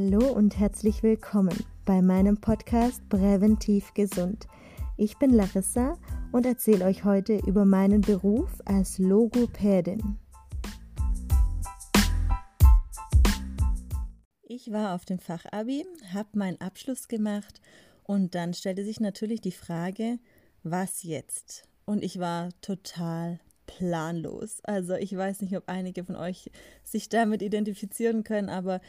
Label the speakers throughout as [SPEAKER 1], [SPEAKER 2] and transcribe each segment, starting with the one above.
[SPEAKER 1] Hallo und herzlich willkommen bei meinem Podcast Präventiv Gesund. Ich bin Larissa und erzähle euch heute über meinen Beruf als Logopädin. Ich war auf dem Fachabi, habe meinen Abschluss gemacht und dann stellte sich natürlich die Frage, was jetzt? Und ich war total planlos. Also ich weiß nicht, ob einige von euch sich damit identifizieren können, aber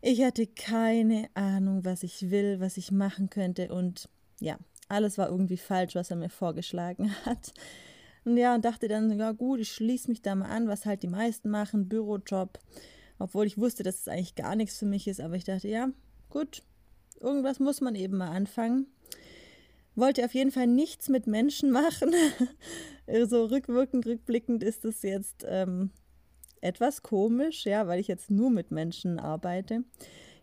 [SPEAKER 1] ich hatte keine Ahnung, was ich will, was ich machen könnte und ja, alles war irgendwie falsch, was er mir vorgeschlagen hat. Und ja, und dachte dann, ja gut, ich schließe mich da mal an, was halt die meisten machen, Bürojob. Obwohl ich wusste, dass es eigentlich gar nichts für mich ist, aber ich dachte, ja, gut, irgendwas muss man eben mal anfangen. Wollte auf jeden Fall nichts mit Menschen machen. so rückwirkend, rückblickend ist es jetzt ähm, etwas komisch, ja, weil ich jetzt nur mit Menschen arbeite.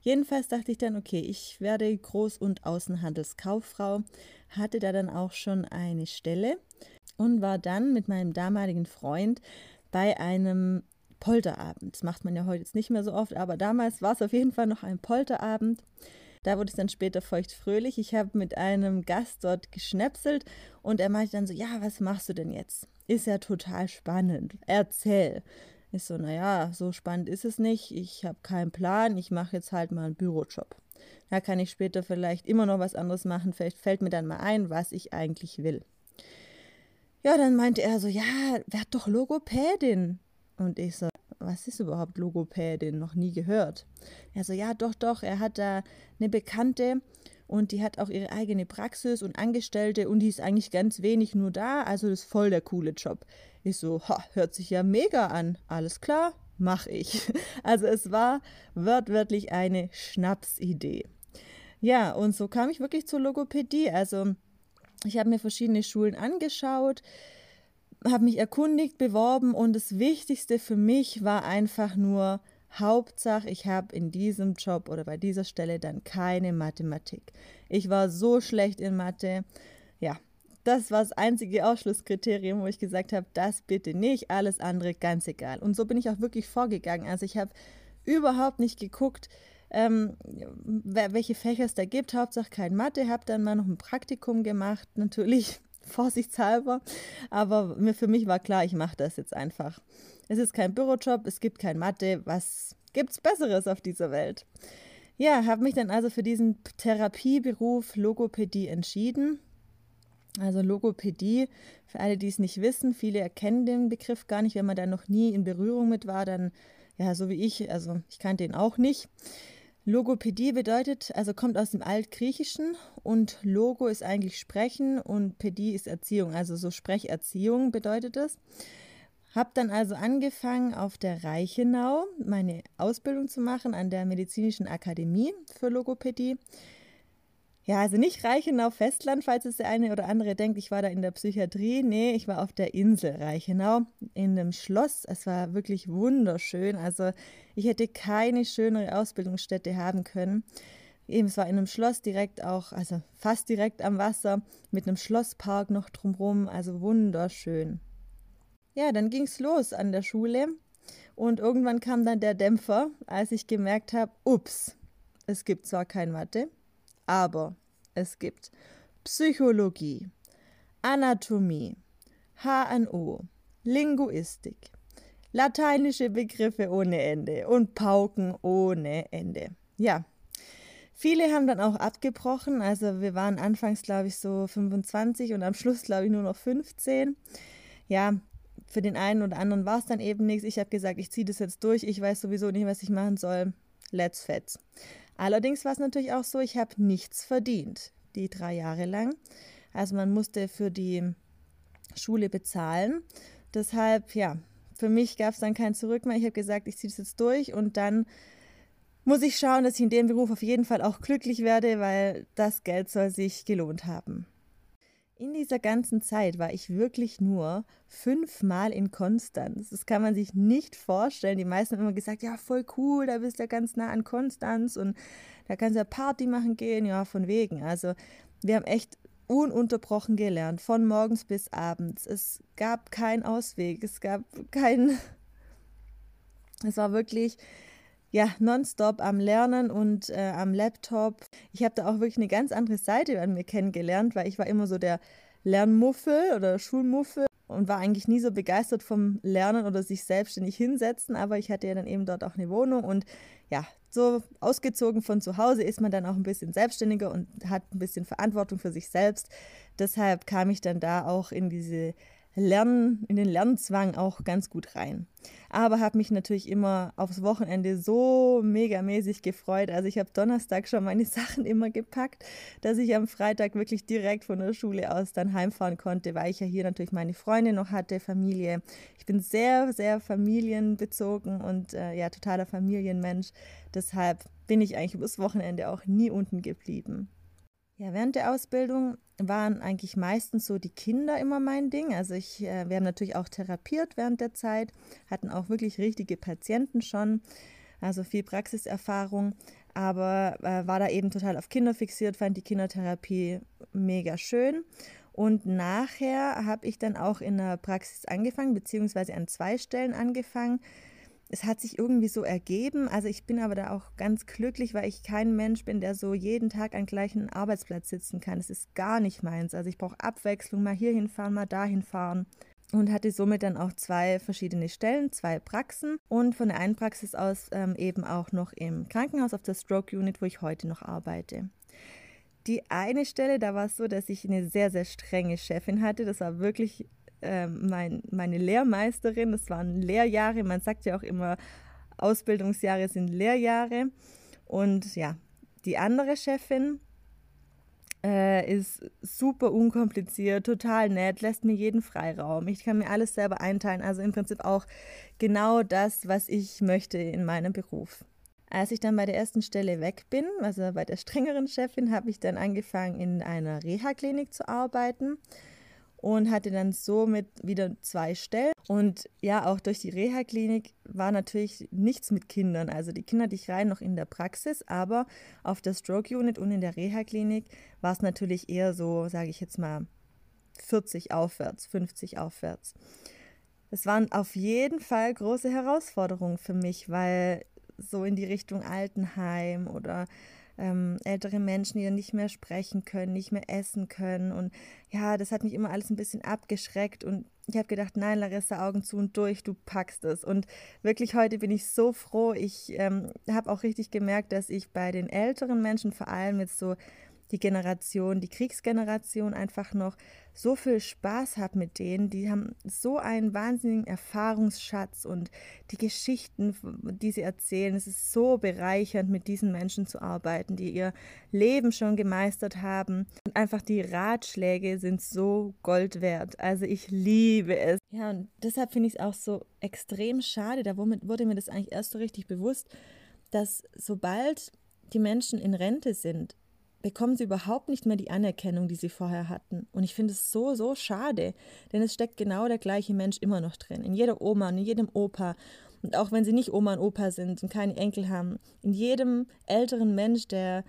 [SPEAKER 1] Jedenfalls dachte ich dann, okay, ich werde Groß- und Außenhandelskauffrau, hatte da dann auch schon eine Stelle und war dann mit meinem damaligen Freund bei einem Polterabend. Das macht man ja heute jetzt nicht mehr so oft, aber damals war es auf jeden Fall noch ein Polterabend. Da wurde es dann später feuchtfröhlich. Ich habe mit einem Gast dort geschnäpselt und er meinte dann so, ja, was machst du denn jetzt? Ist ja total spannend. Erzähl. Ich so, naja, so spannend ist es nicht. Ich habe keinen Plan. Ich mache jetzt halt mal einen Bürojob. Da kann ich später vielleicht immer noch was anderes machen. Vielleicht fällt mir dann mal ein, was ich eigentlich will. Ja, dann meinte er so, ja, werd doch Logopädin. Und ich so, was ist überhaupt Logopädin? Noch nie gehört. Er so, ja, doch, doch. Er hat da eine Bekannte und die hat auch ihre eigene Praxis und Angestellte und die ist eigentlich ganz wenig nur da. Also das ist voll der coole Job. Ich so, ha, hört sich ja mega an. Alles klar, mach ich. Also es war wörtwörtlich eine Schnapsidee. Ja, und so kam ich wirklich zur Logopädie. Also ich habe mir verschiedene Schulen angeschaut, habe mich erkundigt, beworben und das Wichtigste für mich war einfach nur, Hauptsache, ich habe in diesem Job oder bei dieser Stelle dann keine Mathematik. Ich war so schlecht in Mathe. Ja, das war das einzige Ausschlusskriterium, wo ich gesagt habe, das bitte nicht, alles andere ganz egal. Und so bin ich auch wirklich vorgegangen. Also ich habe überhaupt nicht geguckt, ähm, welche Fächer es da gibt. Hauptsache kein Mathe. Habe dann mal noch ein Praktikum gemacht, natürlich vorsichtshalber. Aber für mich war klar, ich mache das jetzt einfach. Es ist kein Bürojob, es gibt kein Mathe. Was gibt's Besseres auf dieser Welt? Ja, habe mich dann also für diesen Therapieberuf Logopädie entschieden also Logopädie, für alle, die es nicht wissen, viele erkennen den Begriff gar nicht, wenn man da noch nie in Berührung mit war, dann, ja, so wie ich, also ich kannte ihn auch nicht. Logopädie bedeutet, also kommt aus dem Altgriechischen und Logo ist eigentlich Sprechen und Pädie ist Erziehung, also so Sprecherziehung bedeutet es. Hab dann also angefangen, auf der Reichenau meine Ausbildung zu machen an der Medizinischen Akademie für Logopädie. Ja, also nicht Reichenau Festland, falls es der eine oder andere denkt, ich war da in der Psychiatrie. Nee, ich war auf der Insel Reichenau in einem Schloss. Es war wirklich wunderschön. Also ich hätte keine schönere Ausbildungsstätte haben können. Eben, es war in einem Schloss direkt auch, also fast direkt am Wasser, mit einem Schlosspark noch drumherum. Also wunderschön. Ja, dann ging es los an der Schule. Und irgendwann kam dann der Dämpfer, als ich gemerkt habe, ups, es gibt zwar kein Mathe, aber es gibt Psychologie, Anatomie, HNO, Linguistik, lateinische Begriffe ohne Ende und Pauken ohne Ende. Ja, viele haben dann auch abgebrochen. Also wir waren anfangs, glaube ich, so 25 und am Schluss, glaube ich, nur noch 15. Ja, für den einen oder anderen war es dann eben nichts. Ich habe gesagt, ich ziehe das jetzt durch. Ich weiß sowieso nicht, was ich machen soll. Let's fetz. Allerdings war es natürlich auch so, ich habe nichts verdient, die drei Jahre lang. Also man musste für die Schule bezahlen. Deshalb, ja, für mich gab es dann kein Zurück mehr. Ich habe gesagt, ich ziehe das jetzt durch und dann muss ich schauen, dass ich in dem Beruf auf jeden Fall auch glücklich werde, weil das Geld soll sich gelohnt haben. In dieser ganzen Zeit war ich wirklich nur fünfmal in Konstanz. Das kann man sich nicht vorstellen. Die meisten haben immer gesagt, ja, voll cool, da bist du ja ganz nah an Konstanz und da kannst du ja Party machen gehen. Ja, von wegen. Also wir haben echt ununterbrochen gelernt, von morgens bis abends. Es gab keinen Ausweg, es gab keinen... Es war wirklich ja, nonstop am Lernen und äh, am Laptop. Ich habe da auch wirklich eine ganz andere Seite an mir kennengelernt, weil ich war immer so der Lernmuffel oder Schulmuffel und war eigentlich nie so begeistert vom Lernen oder sich selbstständig hinsetzen, aber ich hatte ja dann eben dort auch eine Wohnung und ja, so ausgezogen von zu Hause ist man dann auch ein bisschen selbstständiger und hat ein bisschen Verantwortung für sich selbst. Deshalb kam ich dann da auch in diese Lernen, in den Lernzwang auch ganz gut rein. Aber habe mich natürlich immer aufs Wochenende so megamäßig gefreut. Also ich habe Donnerstag schon meine Sachen immer gepackt, dass ich am Freitag wirklich direkt von der Schule aus dann heimfahren konnte, weil ich ja hier natürlich meine Freunde noch hatte, Familie. Ich bin sehr, sehr familienbezogen und äh, ja, totaler Familienmensch. Deshalb bin ich eigentlich übers Wochenende auch nie unten geblieben. Ja, während der Ausbildung waren eigentlich meistens so die Kinder immer mein Ding. Also ich, äh, wir haben natürlich auch therapiert während der Zeit, hatten auch wirklich richtige Patienten schon, also viel Praxiserfahrung, aber äh, war da eben total auf Kinder fixiert, fand die Kindertherapie mega schön. Und nachher habe ich dann auch in der Praxis angefangen, beziehungsweise an zwei Stellen angefangen es hat sich irgendwie so ergeben. Also ich bin aber da auch ganz glücklich, weil ich kein Mensch bin, der so jeden Tag am gleichen Arbeitsplatz sitzen kann. Es ist gar nicht meins. Also ich brauche Abwechslung, mal hier hinfahren, mal dahin fahren. Und hatte somit dann auch zwei verschiedene Stellen, zwei Praxen und von der einen Praxis aus ähm, eben auch noch im Krankenhaus auf der Stroke Unit, wo ich heute noch arbeite. Die eine Stelle, da war es so, dass ich eine sehr, sehr strenge Chefin hatte. Das war wirklich äh, mein, meine Lehrmeisterin. Das waren Lehrjahre. Man sagt ja auch immer, Ausbildungsjahre sind Lehrjahre. Und ja, die andere Chefin äh, ist super unkompliziert, total nett, lässt mir jeden Freiraum. Ich kann mir alles selber einteilen. Also im Prinzip auch genau das, was ich möchte in meinem Beruf. Als ich dann bei der ersten Stelle weg bin, also bei der strengeren Chefin, habe ich dann angefangen, in einer Reha-Klinik zu arbeiten und hatte dann somit wieder zwei Stellen. Und ja, auch durch die Reha-Klinik war natürlich nichts mit Kindern. Also die Kinder hatte ich rein noch in der Praxis, aber auf der Stroke-Unit und in der Reha-Klinik war es natürlich eher so, sage ich jetzt mal, 40 aufwärts, 50 aufwärts. Es waren auf jeden Fall große Herausforderungen für mich, weil so in die Richtung Altenheim oder ähm, ältere Menschen, die dann nicht mehr sprechen können, nicht mehr essen können. Und ja, das hat mich immer alles ein bisschen abgeschreckt. Und ich habe gedacht, nein, Larissa, Augen zu und durch, du packst es. Und wirklich heute bin ich so froh. Ich ähm, habe auch richtig gemerkt, dass ich bei den älteren Menschen, vor allem jetzt so die Generation, die Kriegsgeneration einfach noch so viel Spaß habe mit denen. Die haben so einen wahnsinnigen Erfahrungsschatz und die Geschichten, die sie erzählen, es ist so bereichernd, mit diesen Menschen zu arbeiten, die ihr Leben schon gemeistert haben. Und einfach die Ratschläge sind so Gold wert. Also ich liebe es. Ja, und deshalb finde ich es auch so extrem schade. Da wurde mir das eigentlich erst so richtig bewusst, dass sobald die Menschen in Rente sind, bekommen sie überhaupt nicht mehr die Anerkennung, die sie vorher hatten. Und ich finde es so, so schade, denn es steckt genau der gleiche Mensch immer noch drin. In jeder Oma und in jedem Opa. Und auch wenn sie nicht Oma und Opa sind und keine Enkel haben, in jedem älteren Mensch, der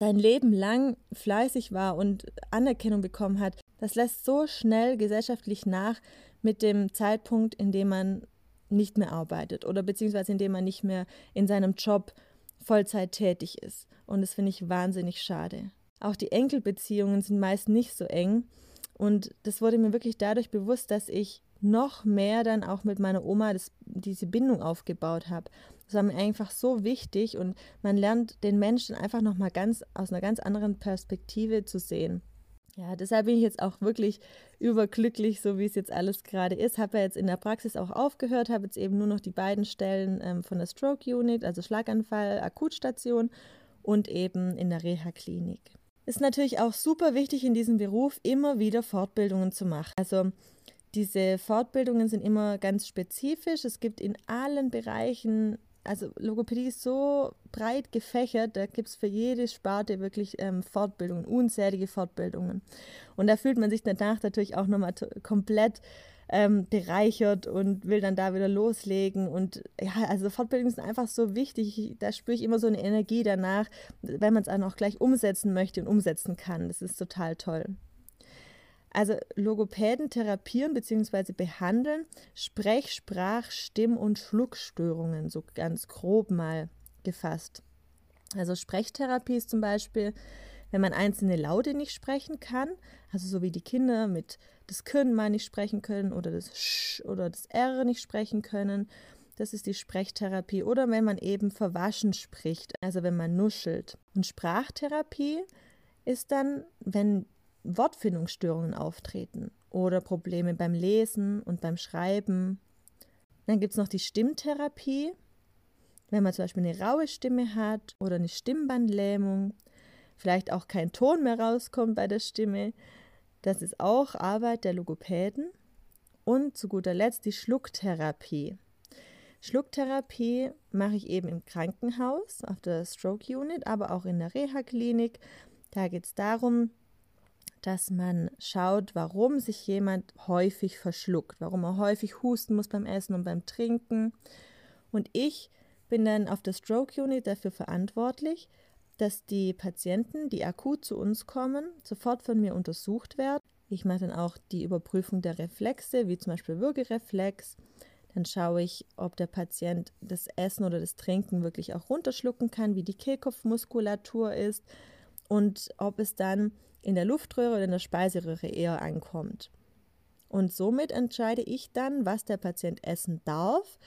[SPEAKER 1] sein Leben lang fleißig war und Anerkennung bekommen hat, das lässt so schnell gesellschaftlich nach mit dem Zeitpunkt, in dem man nicht mehr arbeitet oder beziehungsweise in dem man nicht mehr in seinem Job Vollzeit tätig ist. Und das finde ich wahnsinnig schade. Auch die Enkelbeziehungen sind meist nicht so eng. Und das wurde mir wirklich dadurch bewusst, dass ich noch mehr dann auch mit meiner Oma das, diese Bindung aufgebaut habe. Das war mir einfach so wichtig und man lernt den Menschen einfach nochmal ganz aus einer ganz anderen Perspektive zu sehen. Ja, deshalb bin ich jetzt auch wirklich überglücklich, so wie es jetzt alles gerade ist. Habe ja jetzt in der Praxis auch aufgehört, habe jetzt eben nur noch die beiden Stellen ähm, von der Stroke Unit, also Schlaganfall, Akutstation und eben in der Reha-Klinik. Ist natürlich auch super wichtig in diesem Beruf, immer wieder Fortbildungen zu machen. Also diese Fortbildungen sind immer ganz spezifisch. Es gibt in allen Bereichen also Logopädie ist so breit gefächert, da gibt es für jede Sparte wirklich ähm, Fortbildungen, unzählige Fortbildungen. Und da fühlt man sich danach natürlich auch nochmal komplett ähm, bereichert und will dann da wieder loslegen. Und ja, also Fortbildungen sind einfach so wichtig. Da spüre ich immer so eine Energie danach, wenn man es auch gleich umsetzen möchte und umsetzen kann. Das ist total toll. Also Logopäden therapieren bzw. behandeln Sprech-, Sprach-, Stimm- und Schluckstörungen, so ganz grob mal gefasst. Also Sprechtherapie ist zum Beispiel, wenn man einzelne Laute nicht sprechen kann, also so wie die Kinder mit das Können mal nicht sprechen können oder das Sch oder das R nicht sprechen können, das ist die Sprechtherapie. Oder wenn man eben verwaschen spricht, also wenn man nuschelt. Und Sprachtherapie ist dann, wenn Wortfindungsstörungen auftreten oder Probleme beim Lesen und beim Schreiben. Dann gibt es noch die Stimmtherapie, wenn man zum Beispiel eine raue Stimme hat oder eine Stimmbandlähmung, vielleicht auch kein Ton mehr rauskommt bei der Stimme. Das ist auch Arbeit der Logopäden. Und zu guter Letzt die Schlucktherapie. Schlucktherapie mache ich eben im Krankenhaus, auf der Stroke Unit, aber auch in der Reha-Klinik. Da geht es darum, dass man schaut, warum sich jemand häufig verschluckt, warum er häufig husten muss beim Essen und beim Trinken. Und ich bin dann auf der Stroke Unit dafür verantwortlich, dass die Patienten, die akut zu uns kommen, sofort von mir untersucht werden. Ich mache dann auch die Überprüfung der Reflexe, wie zum Beispiel Würgereflex. Dann schaue ich, ob der Patient das Essen oder das Trinken wirklich auch runterschlucken kann, wie die Kehlkopfmuskulatur ist und ob es dann in der Luftröhre oder in der Speiseröhre eher ankommt. Und somit entscheide ich dann, was der Patient essen darf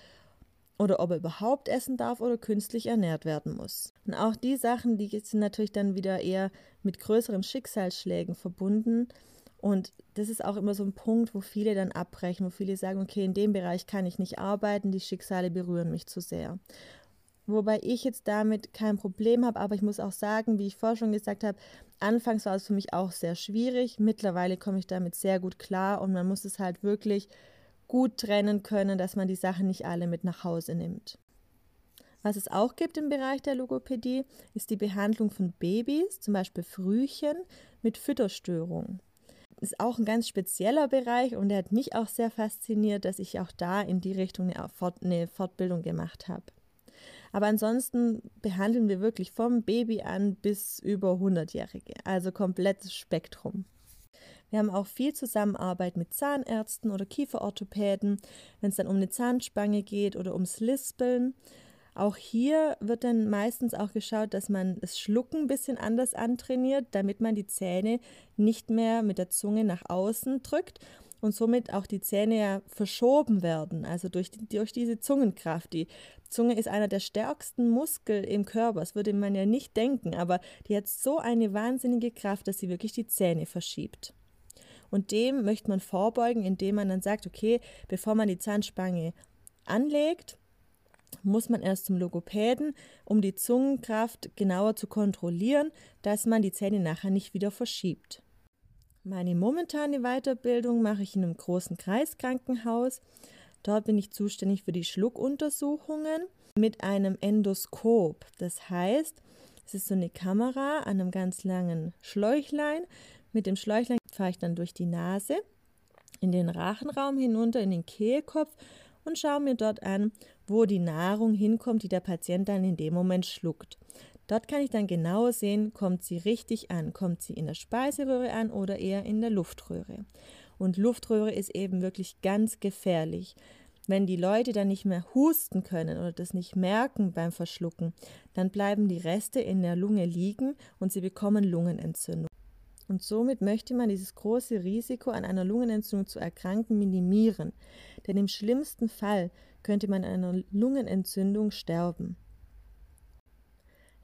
[SPEAKER 1] oder ob er überhaupt essen darf oder künstlich ernährt werden muss. Und auch die Sachen, die sind natürlich dann wieder eher mit größeren Schicksalsschlägen verbunden, und das ist auch immer so ein Punkt, wo viele dann abbrechen, wo viele sagen, okay, in dem Bereich kann ich nicht arbeiten, die Schicksale berühren mich zu sehr. Wobei ich jetzt damit kein Problem habe, aber ich muss auch sagen, wie ich vorher schon gesagt habe, anfangs war es für mich auch sehr schwierig. Mittlerweile komme ich damit sehr gut klar und man muss es halt wirklich gut trennen können, dass man die Sachen nicht alle mit nach Hause nimmt. Was es auch gibt im Bereich der Logopädie, ist die Behandlung von Babys, zum Beispiel Frühchen, mit Fütterstörungen ist auch ein ganz spezieller Bereich und der hat mich auch sehr fasziniert, dass ich auch da in die Richtung eine, Fort eine Fortbildung gemacht habe. Aber ansonsten behandeln wir wirklich vom Baby an bis über 100-Jährige, also komplettes Spektrum. Wir haben auch viel Zusammenarbeit mit Zahnärzten oder Kieferorthopäden, wenn es dann um eine Zahnspange geht oder ums Lispeln. Auch hier wird dann meistens auch geschaut, dass man das Schlucken ein bisschen anders antrainiert, damit man die Zähne nicht mehr mit der Zunge nach außen drückt und somit auch die Zähne ja verschoben werden, also durch, durch diese Zungenkraft. Die Zunge ist einer der stärksten Muskel im Körper, das würde man ja nicht denken, aber die hat so eine wahnsinnige Kraft, dass sie wirklich die Zähne verschiebt. Und dem möchte man vorbeugen, indem man dann sagt, okay, bevor man die Zahnspange anlegt, muss man erst zum Logopäden, um die Zungenkraft genauer zu kontrollieren, dass man die Zähne nachher nicht wieder verschiebt. Meine momentane Weiterbildung mache ich in einem großen Kreiskrankenhaus. Dort bin ich zuständig für die Schluckuntersuchungen mit einem Endoskop. Das heißt, es ist so eine Kamera an einem ganz langen Schläuchlein. Mit dem Schläuchlein fahre ich dann durch die Nase in den Rachenraum hinunter, in den Kehlkopf und schaue mir dort an, wo die Nahrung hinkommt, die der Patient dann in dem Moment schluckt. Dort kann ich dann genau sehen, kommt sie richtig an, kommt sie in der Speiseröhre an oder eher in der Luftröhre. Und Luftröhre ist eben wirklich ganz gefährlich. Wenn die Leute dann nicht mehr husten können oder das nicht merken beim Verschlucken, dann bleiben die Reste in der Lunge liegen und sie bekommen Lungenentzündung. Und somit möchte man dieses große Risiko, an einer Lungenentzündung zu erkranken, minimieren. Denn im schlimmsten Fall könnte man an einer Lungenentzündung sterben.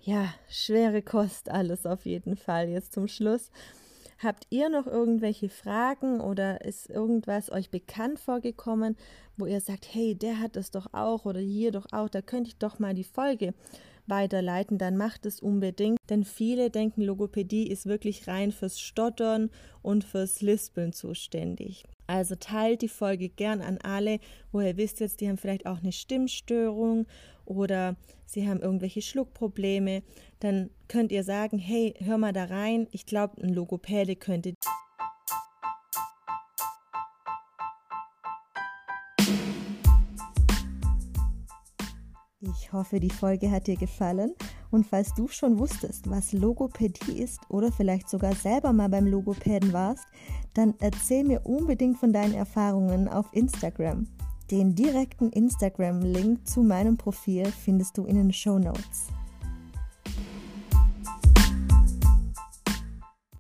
[SPEAKER 1] Ja, schwere Kost alles auf jeden Fall jetzt zum Schluss. Habt ihr noch irgendwelche Fragen oder ist irgendwas euch bekannt vorgekommen, wo ihr sagt, hey, der hat das doch auch oder hier doch auch, da könnte ich doch mal die Folge weiterleiten, dann macht es unbedingt. Denn viele denken, Logopädie ist wirklich rein fürs Stottern und fürs Lispeln zuständig. Also teilt die Folge gern an alle, wo ihr wisst jetzt, die haben vielleicht auch eine Stimmstörung oder sie haben irgendwelche Schluckprobleme. Dann könnt ihr sagen, hey, hör mal da rein, ich glaube, ein Logopäde könnte Ich hoffe, die Folge hat dir gefallen. Und falls du schon wusstest, was Logopädie ist oder vielleicht sogar selber mal beim Logopäden warst, dann erzähl mir unbedingt von deinen Erfahrungen auf Instagram. Den direkten Instagram-Link zu meinem Profil findest du in den Show Notes.